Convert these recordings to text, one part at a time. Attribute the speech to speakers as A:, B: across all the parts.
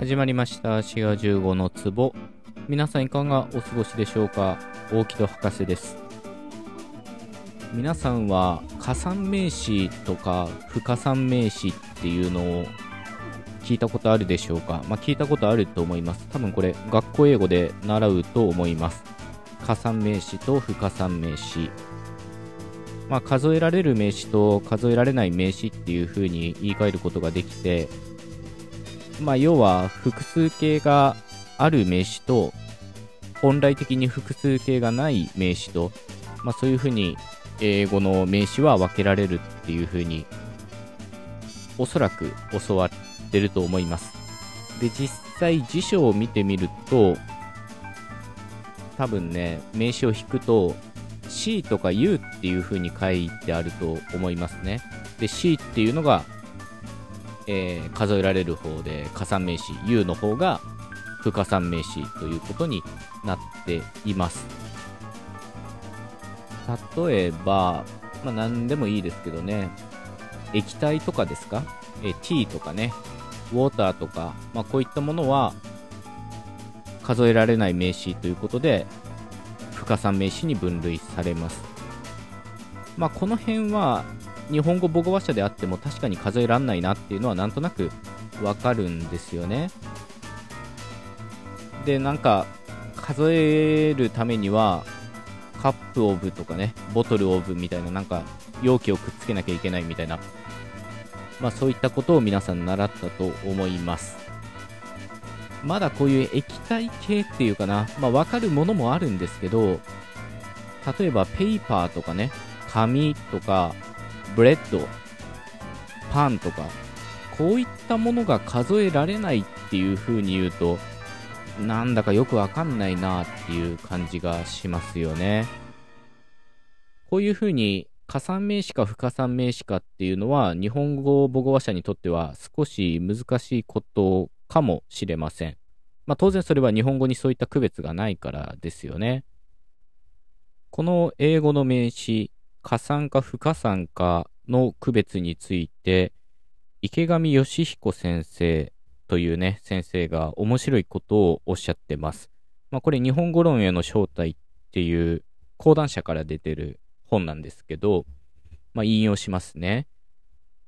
A: 始まりました。滋賀15の壺。皆さんいかがお過ごしでしょうか？大木戸博士です。皆さんは加算名詞とか不加算名詞っていうのを聞いたことあるでしょうか？まあ、聞いたことあると思います。多分これ学校英語で習うと思います。加算名詞と不加算名詞。まあ、数えられる名詞と数えられない名詞っていう風に言い換えることができてまあ、要は複数形がある名詞と本来的に複数形がない名詞と、まあ、そういうふうに英語の名詞は分けられるっていうふうにおそらく教わってると思います。で実際辞書を見てみると多分ね名詞を引くと C とか U っていう風に書いてあると思いますね。で C っていうのがえー、数えられる方で加算名詞 U の方が不加算名詞ということになっています。例えば、まあ、何でもいいですけどね。液体とかですか、えー、ティーとかね。ウォーターとか、まあ、こういったものは数えられない名詞ということで不加算名詞に分類されます。まあこの辺は日本語母語話者であっても確かに数えらんないなっていうのはなんとなくわかるんですよね。で、なんか数えるためにはカップオブとかね、ボトルオブみたいななんか容器をくっつけなきゃいけないみたいな、まあそういったことを皆さん習ったと思います。まだこういう液体系っていうかな、まあわかるものもあるんですけど、例えば paper とかね、紙とか、 bread、パンとか、こういったものが数えられないっていう風に言うと、なんだかよくわかんないなっていう感じがしますよね。こういう風に可算名詞か不可算名詞かっていうのは日本語母語話者にとっては少し難しいことかもしれません。まあ当然それは日本語にそういった区別がないからですよね。この英語の名詞、加算か不加算かの区別について、池上義彦先生というね、先生が面白いことをおっしゃってます。まあ、これ日本語論への正体っていう講談社から出てる本なんですけど、まあ、引用しますね。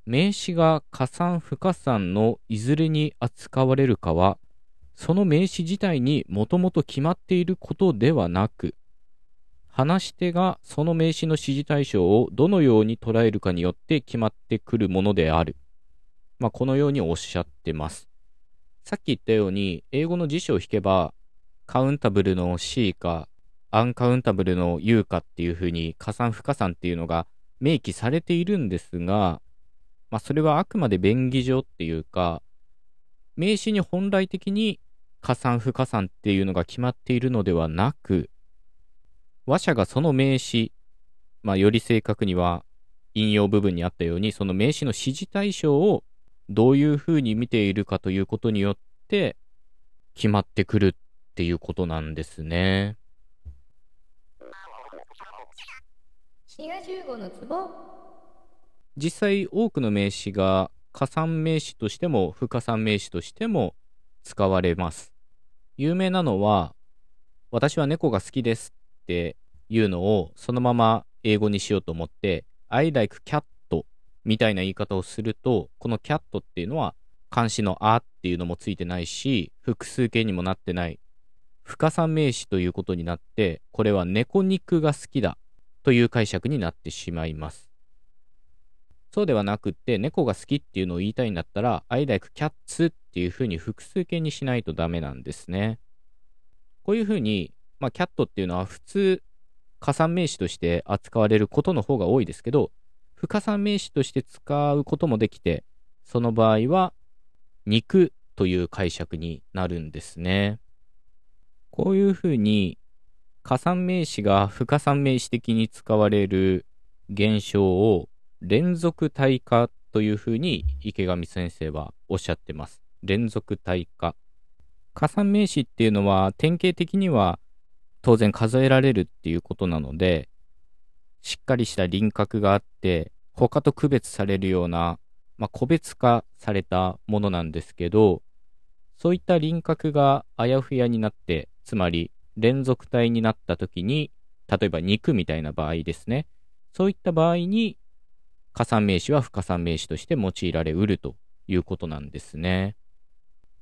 A: 名詞が加算不加算のいずれに扱われるかは、その名詞自体にもともと決まっていることではなく、話し手がその名詞の指示対象をどのように捉えるかによって決まってくるものである。まあ、このようにおっしゃってます。さっき言ったように、英語の辞書を引けば、カウンタブルの C か、アンカウンタブルの U かっていうふうに、加算不加算っていうのが明記されているんですが、まあ、それはあくまで便宜上っていうか、名詞に本来的に加算不加算っていうのが決まっているのではなく、話者がその名詞、まあ、より正確には引用部分にあったように、その名詞の指示対象をどういうふうに見ているかということによって決まってくるっていうことなんですね。実際多くの名詞が加算名詞としても不加算名詞としても使われます。有名なのは、私は猫が好きですっていうのをそのまま英語にしようと思って I like cat みたいな言い方をするとこの cat っていうのは漢詞のあっていうのもついてないし複数形にもなってない。不可算名詞ということになってこれは猫肉が好きだという解釈になってしまいます。そうではなくって猫が好きっていうのを言いたいんだったら I like cats っていうふうに複数形にしないとダメなんですね。こういうふうにまあ、キャットっていうのは普通、加算名詞として扱われることの方が多いですけど、不加算名詞として使うこともできて、その場合は、肉という解釈になるんですね。こういうふうに、加算名詞が不加算名詞的に使われる現象を連続体化というふうに池上先生はおっしゃってます。連続体化。加算名詞っていうのは典型的には当然数えられるっていうことなので、しっかりした輪郭があって、他と区別されるような、まあ、個別化されたものなんですけど、そういった輪郭があやふやになって、つまり連続体になった時に、例えば肉みたいな場合ですね。そういった場合に、加算名詞は不可算名詞として用いられうるということなんですね。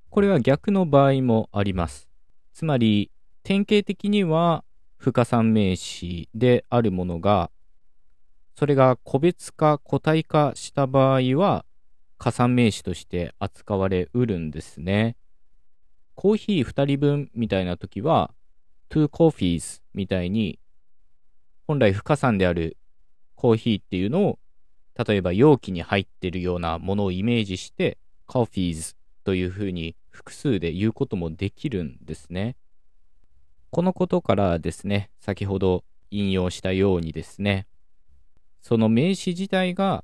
A: これは逆の場合もあります。つまり、典型的には不可算名詞であるものが、それが個別化、個体化した場合は、加算名詞として扱われうるんですね。コーヒー2人分みたいな時は、two coffees みたいに、本来不可算であるコーヒーっていうのを、例えば容器に入ってるようなものをイメージして、coffees というふうに複数で言うこともできるんですね。このことからですね、先ほど引用したようにですね、その名詞自体が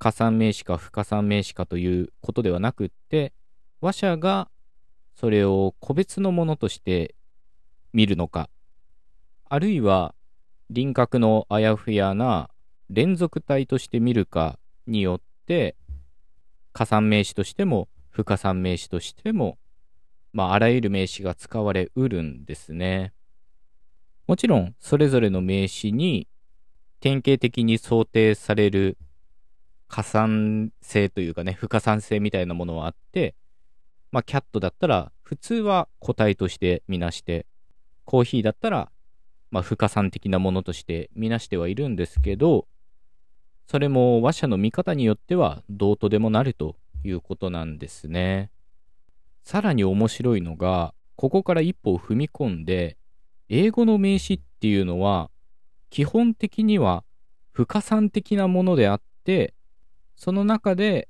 A: 加算名詞か不加算名詞かということではなくって、話者がそれを個別のものとして見るのか、あるいは輪郭のあやふやな連続体として見るかによって、加算名詞としても不加算名詞としても、まあ、あらゆる名詞が使われうるんですね。もちろん、それぞれの名詞に典型的に想定される加算性というかね、不可算性みたいなものはあって、まあ、キャットだったら、普通は個体としてみなして、コーヒーだったら、まあ、不可算的なものとしてみなしてはいるんですけど、それも話者の見方によってはどうとでもなるということなんですね。さらに面白いのが、ここから一歩踏み込んで、英語の名詞っていうのは、基本的には不可算的なものであって、その中で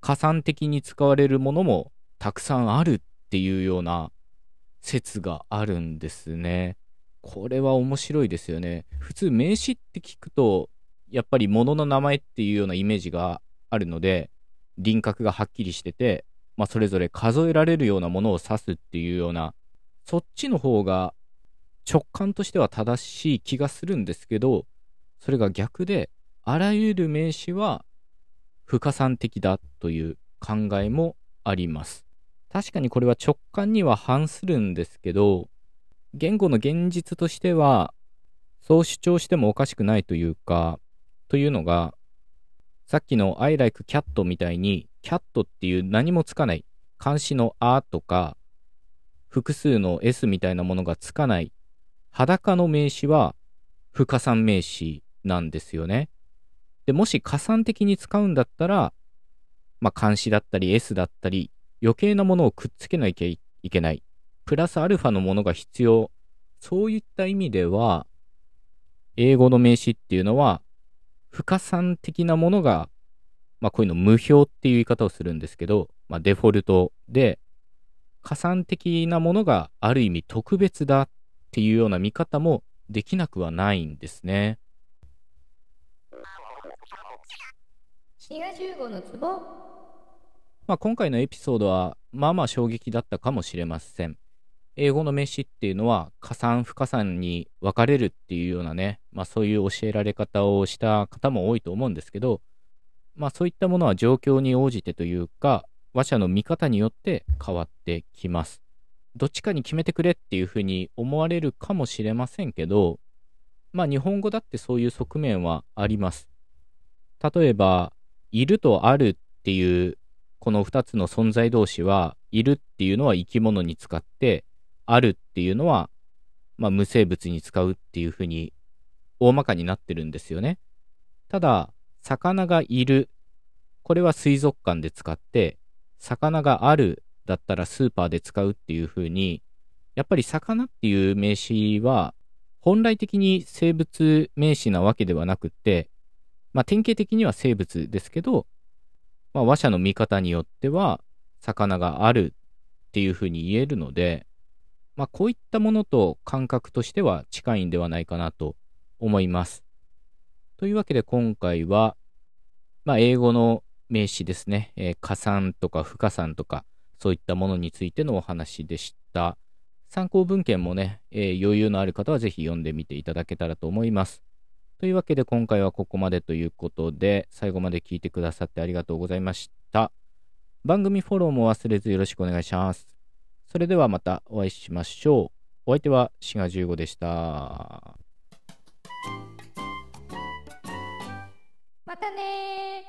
A: 加算的に使われるものもたくさんあるっていうような説があるんですね。これは面白いですよね。普通名詞って聞くと、やっぱり物の名前っていうようなイメージがあるので、輪郭がはっきりしてて、まあ、それぞれ数えられるようなものを指すっていうような、そっちの方が直感としては正しい気がするんですけど、それが逆で、あらゆる名詞は不可算的だという考えもあります。確かにこれは直感には反するんですけど、言語の現実としては、そう主張してもおかしくないというか、というのが、さっきの I like cat みたいに、cat っていう何もつかない、漢詞のあとか、複数の s みたいなものがつかない、裸の名詞は不可算名詞なんですよね。で、もし加算的に使うんだったら、まあ、漢詞だったり S だったり、余計なものをくっつけなきゃいけない。プラスアルファのものが必要。そういった意味では、英語の名詞っていうのは、不可算的なものが、まあ、こういうの無表っていう言い方をするんですけど、まあ、デフォルトで、加算的なものがある意味特別だっていうような見方もできなくはないんですね。まあ、今回のエピソードはまあまあ衝撃だったかもしれません。英語の名詞っていうのは加算不加算に分かれるっていうようなね、まあ、そういう教えられ方をした方も多いと思うんですけど、まあ、そういったものは状況に応じてというか話者の見方によって変わってきます。どっちかに決めてくれっていうふうに思われるかもしれませんけど、まあ日本語だってそういう側面はあります。例えば、いるとあるっていうこの2つの存在同士はいるっていうのは生き物に使ってあるっていうのは、まあ、無生物に使うっていうふうに大まかになってるんですよね。ただ魚がいるこれは水族館で使って魚があるだったらスーパーで使うっていうふうにやっぱり魚っていう名詞は本来的に生物名詞なわけではなくってまあ、典型的には生物ですけど、まあ、話者の見方によっては、魚があるっていうふうに言えるので、まあ、こういったものと感覚としては近いんではないかなと思います。というわけで今回は、まあ、英語の名詞ですね、えー、加算とか不加算とか、そういったものについてのお話でした。参考文献もね、えー、余裕のある方はぜひ読んでみていただけたらと思います。というわけで今回はここまでということで、最後まで聞いてくださってありがとうございました。番組フォローも忘れずよろしくお願いします。それではまたお会いしましょう。お相手は志賀十五でした。
B: またね